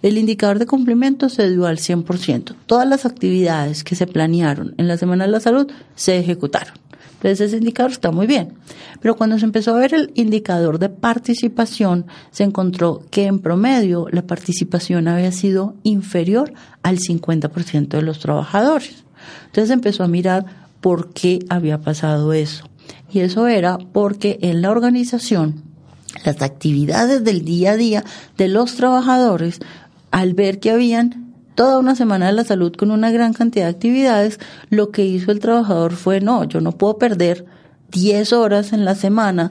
B: El indicador de cumplimiento se dio al 100%. Todas las actividades que se planearon en la Semana de la Salud se ejecutaron. Entonces ese indicador está muy bien. Pero cuando se empezó a ver el indicador de participación, se encontró que en promedio la participación había sido inferior al 50% de los trabajadores. Entonces empezó a mirar por qué había pasado eso. Y eso era porque en la organización las actividades del día a día de los trabajadores, al ver que habían toda una semana de la salud con una gran cantidad de actividades, lo que hizo el trabajador fue, no, yo no puedo perder 10 horas en la semana,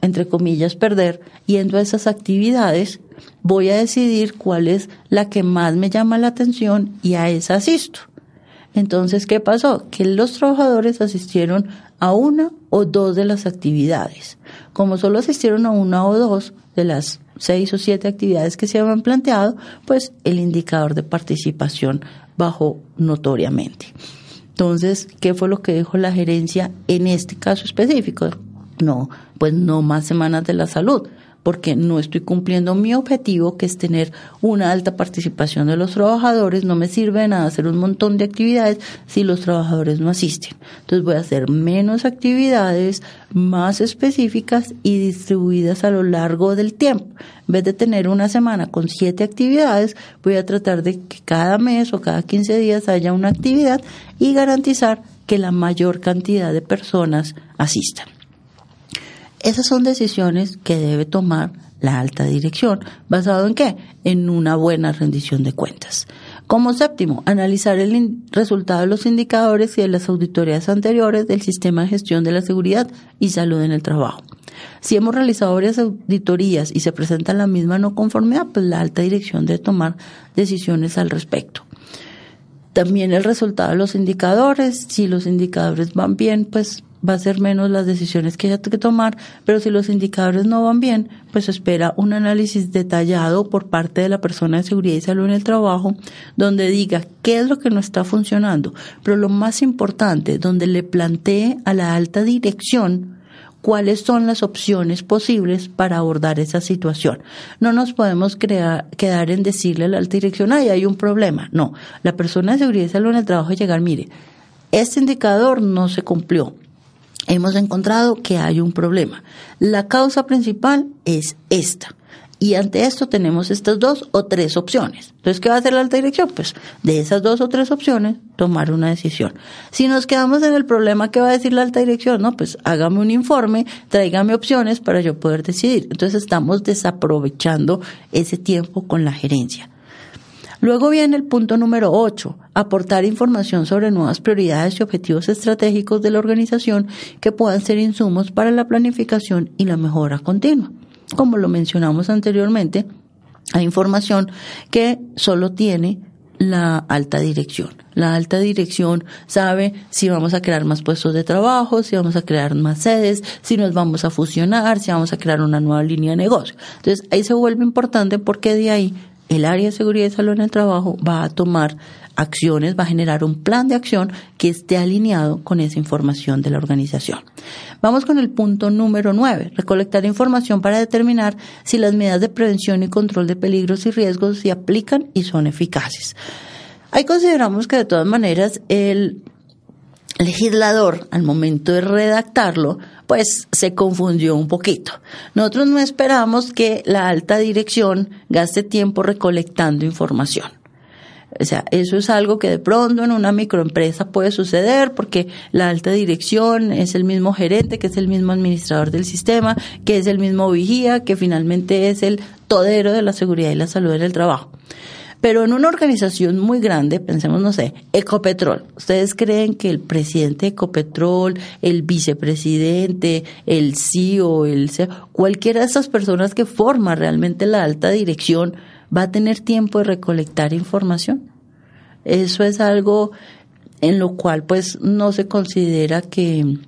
B: entre comillas, perder, yendo a esas actividades, voy a decidir cuál es la que más me llama la atención y a esa asisto. Entonces, ¿qué pasó? Que los trabajadores asistieron a una o dos de las actividades. Como solo asistieron a una o dos de las seis o siete actividades que se habían planteado, pues el indicador de participación bajó notoriamente. Entonces, ¿qué fue lo que dijo la gerencia en este caso específico? No, pues no más semanas de la salud porque no estoy cumpliendo mi objetivo, que es tener una alta participación de los trabajadores. No me sirve de nada hacer un montón de actividades si los trabajadores no asisten. Entonces voy a hacer menos actividades más específicas y distribuidas a lo largo del tiempo. En vez de tener una semana con siete actividades, voy a tratar de que cada mes o cada 15 días haya una actividad y garantizar que la mayor cantidad de personas asistan. Esas son decisiones que debe tomar la alta dirección. ¿Basado en qué? En una buena rendición de cuentas. Como séptimo, analizar el resultado de los indicadores y de las auditorías anteriores del sistema de gestión de la seguridad y salud en el trabajo. Si hemos realizado varias auditorías y se presenta la misma no conformidad, pues la alta dirección debe tomar decisiones al respecto. También el resultado de los indicadores, si los indicadores van bien, pues va a ser menos las decisiones que haya que tomar, pero si los indicadores no van bien, pues espera un análisis detallado por parte de la persona de seguridad y salud en el trabajo, donde diga qué es lo que no está funcionando, pero lo más importante, donde le plantee a la alta dirección cuáles son las opciones posibles para abordar esa situación. No nos podemos quedar en decirle a la alta dirección, ay, hay un problema. No, la persona de seguridad y salud en el trabajo llegar, mire, este indicador no se cumplió hemos encontrado que hay un problema. La causa principal es esta. Y ante esto tenemos estas dos o tres opciones. Entonces, ¿qué va a hacer la alta dirección? Pues de esas dos o tres opciones, tomar una decisión. Si nos quedamos en el problema, ¿qué va a decir la alta dirección? No, pues hágame un informe, tráigame opciones para yo poder decidir. Entonces, estamos desaprovechando ese tiempo con la gerencia. Luego viene el punto número 8, aportar información sobre nuevas prioridades y objetivos estratégicos de la organización que puedan ser insumos para la planificación y la mejora continua. Como lo mencionamos anteriormente, hay información que solo tiene la alta dirección. La alta dirección sabe si vamos a crear más puestos de trabajo, si vamos a crear más sedes, si nos vamos a fusionar, si vamos a crear una nueva línea de negocio. Entonces ahí se vuelve importante porque de ahí el área de seguridad y salud en el trabajo va a tomar acciones, va a generar un plan de acción que esté alineado con esa información de la organización. Vamos con el punto número nueve, recolectar información para determinar si las medidas de prevención y control de peligros y riesgos se aplican y son eficaces. Ahí consideramos que de todas maneras el legislador, al momento de redactarlo, pues se confundió un poquito. Nosotros no esperamos que la alta dirección gaste tiempo recolectando información. O sea, eso es algo que de pronto en una microempresa puede suceder porque la alta dirección es el mismo gerente, que es el mismo administrador del sistema, que es el mismo vigía, que finalmente es el todero de la seguridad y la salud en el trabajo. Pero en una organización muy grande, pensemos, no sé, Ecopetrol. ¿Ustedes creen que el presidente de Ecopetrol, el vicepresidente, el CEO, el CEO, cualquiera de esas personas que forma realmente la alta dirección va a tener tiempo de recolectar información? Eso es algo en lo cual pues no se considera que,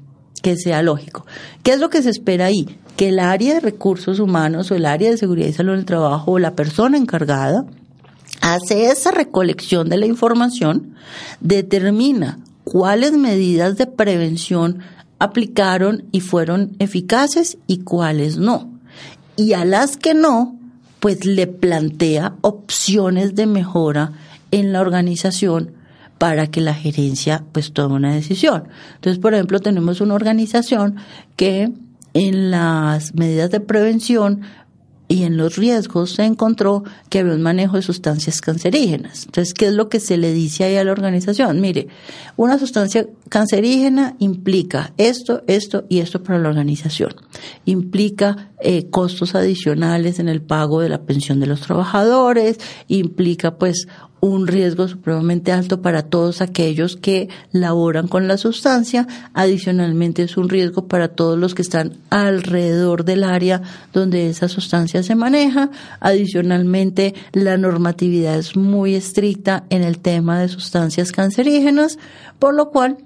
B: que sea lógico. ¿Qué es lo que se espera ahí? Que el área de recursos humanos o el área de seguridad y salud en el trabajo o la persona encargada hace esa recolección de la información, determina cuáles medidas de prevención aplicaron y fueron eficaces y cuáles no. Y a las que no, pues le plantea opciones de mejora en la organización para que la gerencia pues tome una decisión. Entonces, por ejemplo, tenemos una organización que en las medidas de prevención y en los riesgos se encontró que había un manejo de sustancias cancerígenas. Entonces, ¿qué es lo que se le dice ahí a la organización? Mire, una sustancia cancerígena implica esto, esto y esto para la organización. Implica eh, costos adicionales en el pago de la pensión de los trabajadores, implica pues un riesgo supremamente alto para todos aquellos que laboran con la sustancia. Adicionalmente es un riesgo para todos los que están alrededor del área donde esa sustancia se maneja. Adicionalmente la normatividad es muy estricta en el tema de sustancias cancerígenas, por lo cual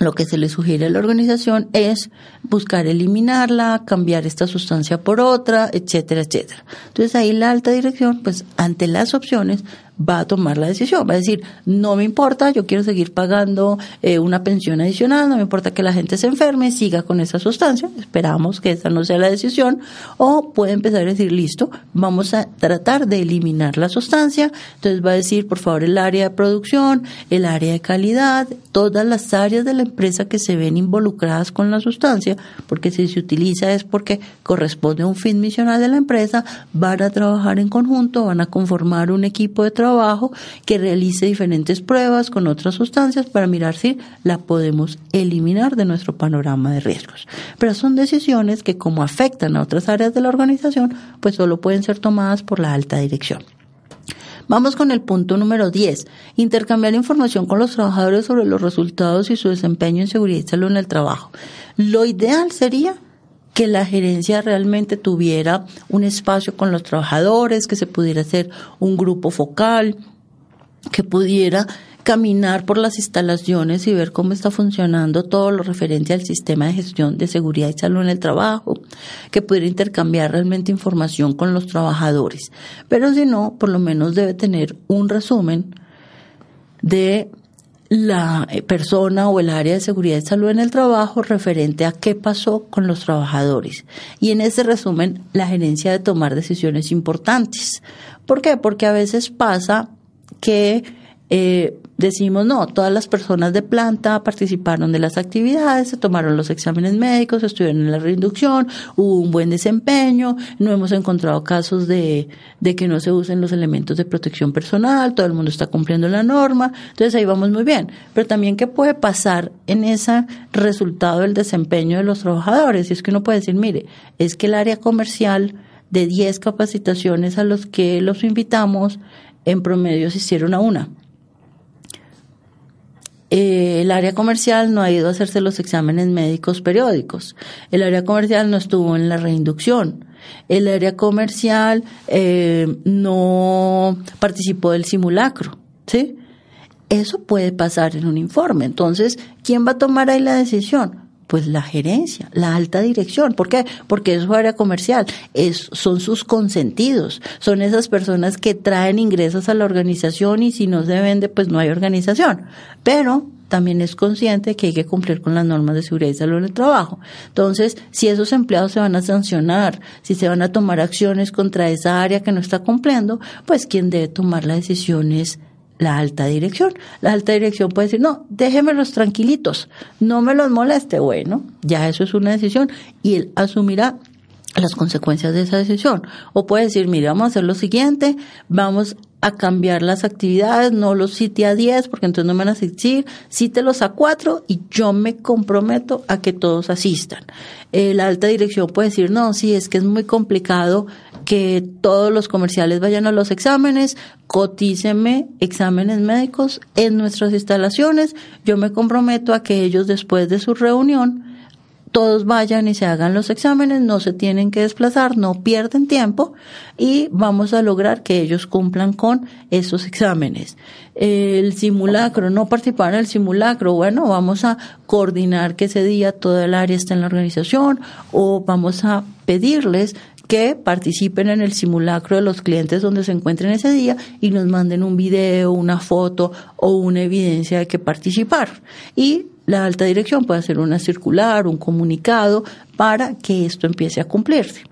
B: lo que se le sugiere a la organización es buscar eliminarla, cambiar esta sustancia por otra, etcétera, etcétera. Entonces ahí la alta dirección, pues ante las opciones, va a tomar la decisión, va a decir, no me importa, yo quiero seguir pagando eh, una pensión adicional, no me importa que la gente se enferme, siga con esa sustancia, esperamos que esa no sea la decisión, o puede empezar a decir, listo, vamos a tratar de eliminar la sustancia, entonces va a decir, por favor, el área de producción, el área de calidad, todas las áreas de la empresa que se ven involucradas con la sustancia, porque si se utiliza es porque corresponde a un fin misional de la empresa, van a trabajar en conjunto, van a conformar un equipo de trabajo que realice diferentes pruebas con otras sustancias para mirar si la podemos eliminar de nuestro panorama de riesgos. Pero son decisiones que como afectan a otras áreas de la organización, pues solo pueden ser tomadas por la alta dirección. Vamos con el punto número 10. Intercambiar información con los trabajadores sobre los resultados y su desempeño en seguridad y salud en el trabajo. Lo ideal sería que la gerencia realmente tuviera un espacio con los trabajadores, que se pudiera hacer un grupo focal, que pudiera caminar por las instalaciones y ver cómo está funcionando todo lo referente al sistema de gestión de seguridad y salud en el trabajo, que pudiera intercambiar realmente información con los trabajadores. Pero si no, por lo menos debe tener un resumen de la eh, persona o el área de seguridad y salud en el trabajo referente a qué pasó con los trabajadores. Y en ese resumen, la gerencia de tomar decisiones importantes. ¿Por qué? Porque a veces pasa que eh, decimos, no, todas las personas de planta participaron de las actividades, se tomaron los exámenes médicos, estuvieron en la reinducción, hubo un buen desempeño, no hemos encontrado casos de, de que no se usen los elementos de protección personal, todo el mundo está cumpliendo la norma, entonces ahí vamos muy bien. Pero también, ¿qué puede pasar en ese resultado del desempeño de los trabajadores? Y es que uno puede decir, mire, es que el área comercial de 10 capacitaciones a los que los invitamos, en promedio se hicieron a una eh, el área comercial no ha ido a hacerse los exámenes médicos periódicos. El área comercial no estuvo en la reinducción. El área comercial eh, no participó del simulacro. ¿Sí? Eso puede pasar en un informe. Entonces, ¿quién va a tomar ahí la decisión? Pues la gerencia, la alta dirección. ¿Por qué? Porque es su área comercial, es, son sus consentidos, son esas personas que traen ingresos a la organización y si no se vende, pues no hay organización. Pero también es consciente que hay que cumplir con las normas de seguridad y salud en el trabajo. Entonces, si esos empleados se van a sancionar, si se van a tomar acciones contra esa área que no está cumpliendo, pues quien debe tomar la decisión es la alta dirección. La alta dirección puede decir, no, déjemelos tranquilitos, no me los moleste. Bueno, ya eso es una decisión y él asumirá las consecuencias de esa decisión. O puede decir, mire, vamos a hacer lo siguiente, vamos a cambiar las actividades, no los cite a 10 porque entonces no me van a asistir, cítelos a 4 y yo me comprometo a que todos asistan. Eh, la alta dirección puede decir, no, sí, es que es muy complicado que todos los comerciales vayan a los exámenes, cotíceme exámenes médicos en nuestras instalaciones, yo me comprometo a que ellos después de su reunión todos vayan y se hagan los exámenes, no se tienen que desplazar, no pierden tiempo y vamos a lograr que ellos cumplan con esos exámenes. El simulacro, no participar en el simulacro, bueno, vamos a coordinar que ese día toda el área está en la organización o vamos a pedirles que participen en el simulacro de los clientes donde se encuentren ese día y nos manden un video, una foto o una evidencia de que participar. Y la alta dirección puede hacer una circular, un comunicado para que esto empiece a cumplirse.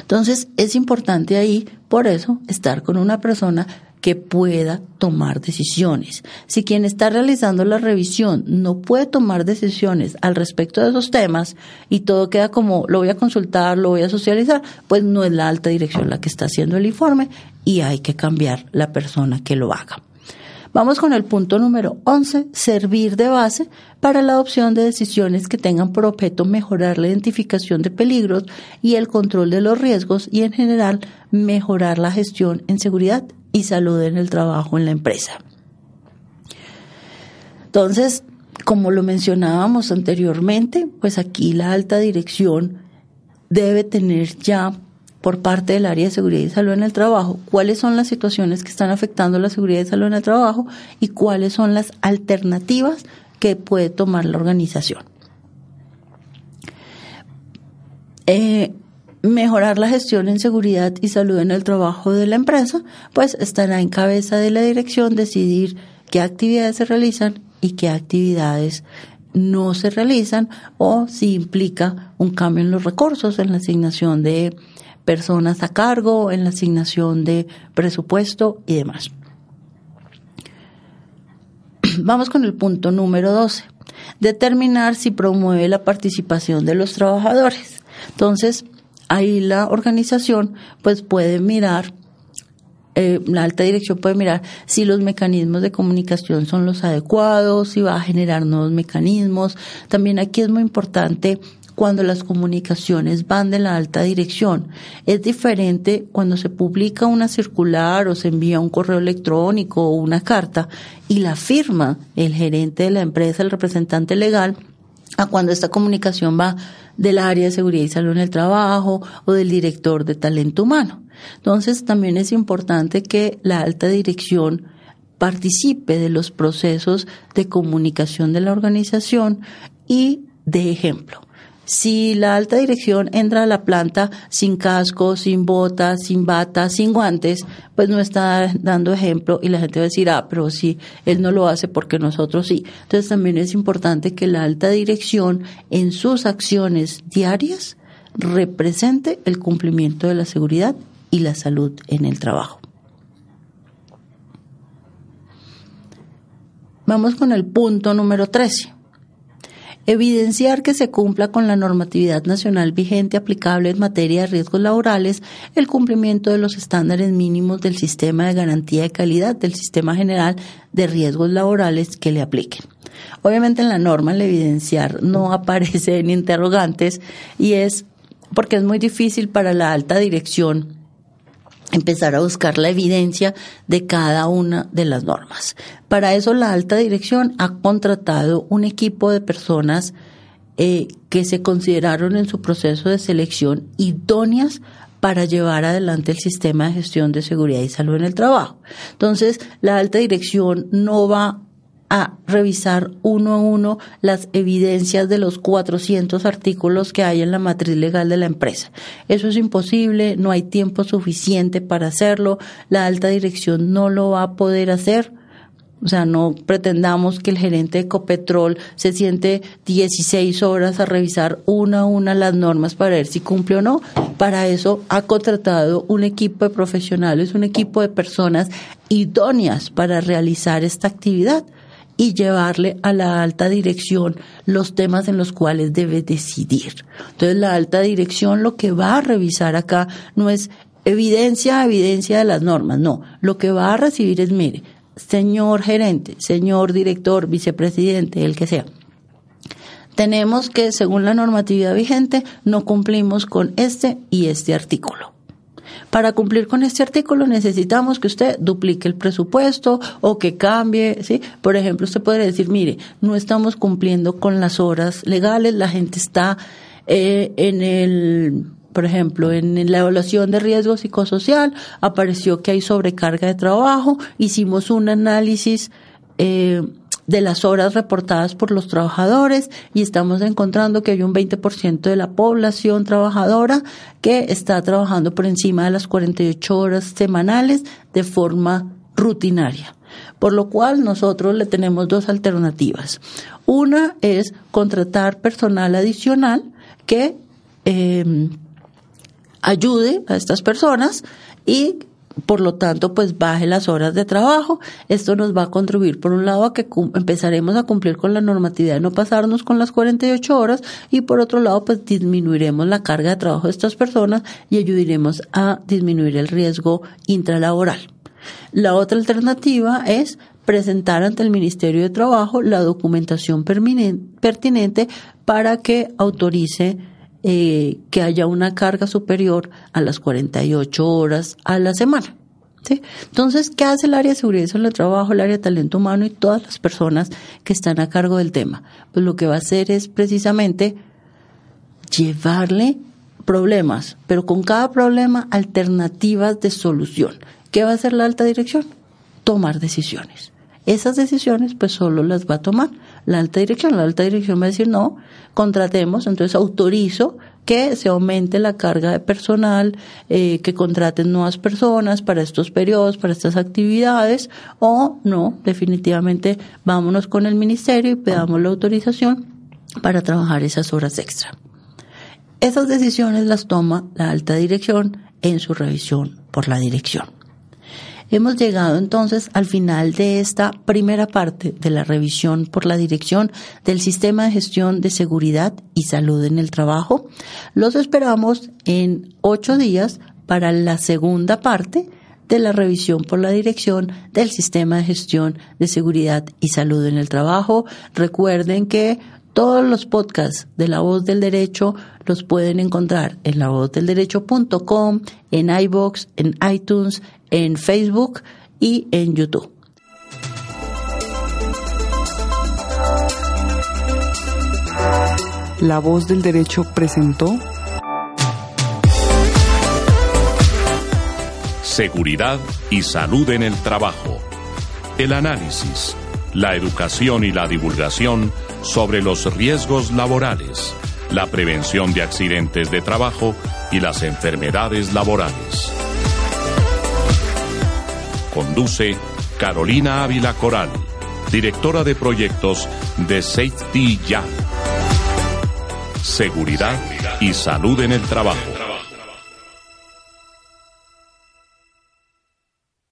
B: Entonces es importante ahí, por eso, estar con una persona que pueda tomar decisiones. Si quien está realizando la revisión no puede tomar decisiones al respecto de esos temas y todo queda como lo voy a consultar, lo voy a socializar, pues no es la alta dirección la que está haciendo el informe y hay que cambiar la persona que lo haga. Vamos con el punto número 11, servir de base para la adopción de decisiones que tengan por objeto mejorar la identificación de peligros y el control de los riesgos y en general mejorar la gestión en seguridad y salud en el trabajo en la empresa. Entonces, como lo mencionábamos anteriormente, pues aquí la alta dirección debe tener ya por parte del área de seguridad y salud en el trabajo cuáles son las situaciones que están afectando la seguridad y salud en el trabajo y cuáles son las alternativas que puede tomar la organización. Eh, mejorar la gestión en seguridad y salud en el trabajo de la empresa, pues estará en cabeza de la dirección decidir qué actividades se realizan y qué actividades no se realizan o si implica un cambio en los recursos, en la asignación de personas a cargo, en la asignación de presupuesto y demás. Vamos con el punto número 12. Determinar si promueve la participación de los trabajadores. Entonces, ahí la organización pues puede mirar eh, la alta dirección puede mirar si los mecanismos de comunicación son los adecuados, si va a generar nuevos mecanismos. También aquí es muy importante cuando las comunicaciones van de la alta dirección. Es diferente cuando se publica una circular o se envía un correo electrónico o una carta y la firma el gerente de la empresa, el representante legal, a cuando esta comunicación va del área de seguridad y salud en el trabajo o del director de talento humano. Entonces, también es importante que la alta dirección participe de los procesos de comunicación de la organización y de ejemplo. Si la alta dirección entra a la planta sin casco, sin botas, sin bata, sin guantes, pues no está dando ejemplo y la gente va a decir, ah, pero si él no lo hace porque nosotros sí. Entonces también es importante que la alta dirección en sus acciones diarias represente el cumplimiento de la seguridad y la salud en el trabajo. Vamos con el punto número 13 evidenciar que se cumpla con la normatividad nacional vigente aplicable en materia de riesgos laborales, el cumplimiento de los estándares mínimos del sistema de garantía de calidad del sistema general de riesgos laborales que le apliquen. Obviamente en la norma el evidenciar no aparece en interrogantes y es porque es muy difícil para la alta dirección empezar a buscar la evidencia de cada una de las normas. Para eso la alta dirección ha contratado un equipo de personas eh, que se consideraron en su proceso de selección idóneas para llevar adelante el sistema de gestión de seguridad y salud en el trabajo. Entonces, la alta dirección no va a revisar uno a uno las evidencias de los 400 artículos que hay en la matriz legal de la empresa. Eso es imposible, no hay tiempo suficiente para hacerlo, la alta dirección no lo va a poder hacer. O sea, no pretendamos que el gerente de Ecopetrol se siente 16 horas a revisar una a una las normas para ver si cumple o no. Para eso ha contratado un equipo de profesionales, un equipo de personas idóneas para realizar esta actividad y llevarle a la alta dirección los temas en los cuales debe decidir. Entonces la alta dirección lo que va a revisar acá no es evidencia, evidencia de las normas, no, lo que va a recibir es, mire, señor gerente, señor director, vicepresidente, el que sea, tenemos que, según la normatividad vigente, no cumplimos con este y este artículo. Para cumplir con este artículo necesitamos que usted duplique el presupuesto o que cambie, ¿sí? Por ejemplo, usted podría decir, mire, no estamos cumpliendo con las horas legales, la gente está eh, en el por ejemplo, en la evaluación de riesgo psicosocial apareció que hay sobrecarga de trabajo, hicimos un análisis eh, de las horas reportadas por los trabajadores y estamos encontrando que hay un 20% de la población trabajadora que está trabajando por encima de las 48 horas semanales de forma rutinaria. Por lo cual nosotros le tenemos dos alternativas. Una es contratar personal adicional que eh, ayude a estas personas y por lo tanto, pues baje las horas de trabajo. Esto nos va a contribuir, por un lado, a que empezaremos a cumplir con la normatividad de no pasarnos con las 48 horas y por otro lado, pues disminuiremos la carga de trabajo de estas personas y ayudaremos a disminuir el riesgo intralaboral. La otra alternativa es presentar ante el Ministerio de Trabajo la documentación pertinente para que autorice eh, que haya una carga superior a las 48 horas a la semana. ¿sí? Entonces, ¿qué hace el área de seguridad en el trabajo, el área de talento humano y todas las personas que están a cargo del tema? Pues lo que va a hacer es precisamente llevarle problemas, pero con cada problema alternativas de solución. ¿Qué va a hacer la alta dirección? Tomar decisiones. Esas decisiones pues solo las va a tomar la alta dirección. La alta dirección va a decir, no, contratemos, entonces autorizo que se aumente la carga de personal, eh, que contraten nuevas personas para estos periodos, para estas actividades, o no, definitivamente vámonos con el ministerio y pedamos la autorización para trabajar esas horas extra. Esas decisiones las toma la alta dirección en su revisión por la dirección. Hemos llegado entonces al final de esta primera parte de la revisión por la dirección del sistema de gestión de seguridad y salud en el trabajo. Los esperamos en ocho días para la segunda parte de la revisión por la dirección del sistema de gestión de seguridad y salud en el trabajo. Recuerden que todos los podcasts de La Voz del Derecho los pueden encontrar en lavozdelderecho.com, en iBox, en iTunes, en Facebook y en YouTube.
D: La Voz del Derecho presentó
A: Seguridad y salud en el trabajo. El análisis, la educación y la divulgación sobre los riesgos laborales, la prevención de accidentes de trabajo y las enfermedades laborales. Conduce Carolina Ávila Coral, directora de proyectos de Safety Ya. Seguridad y salud en el trabajo.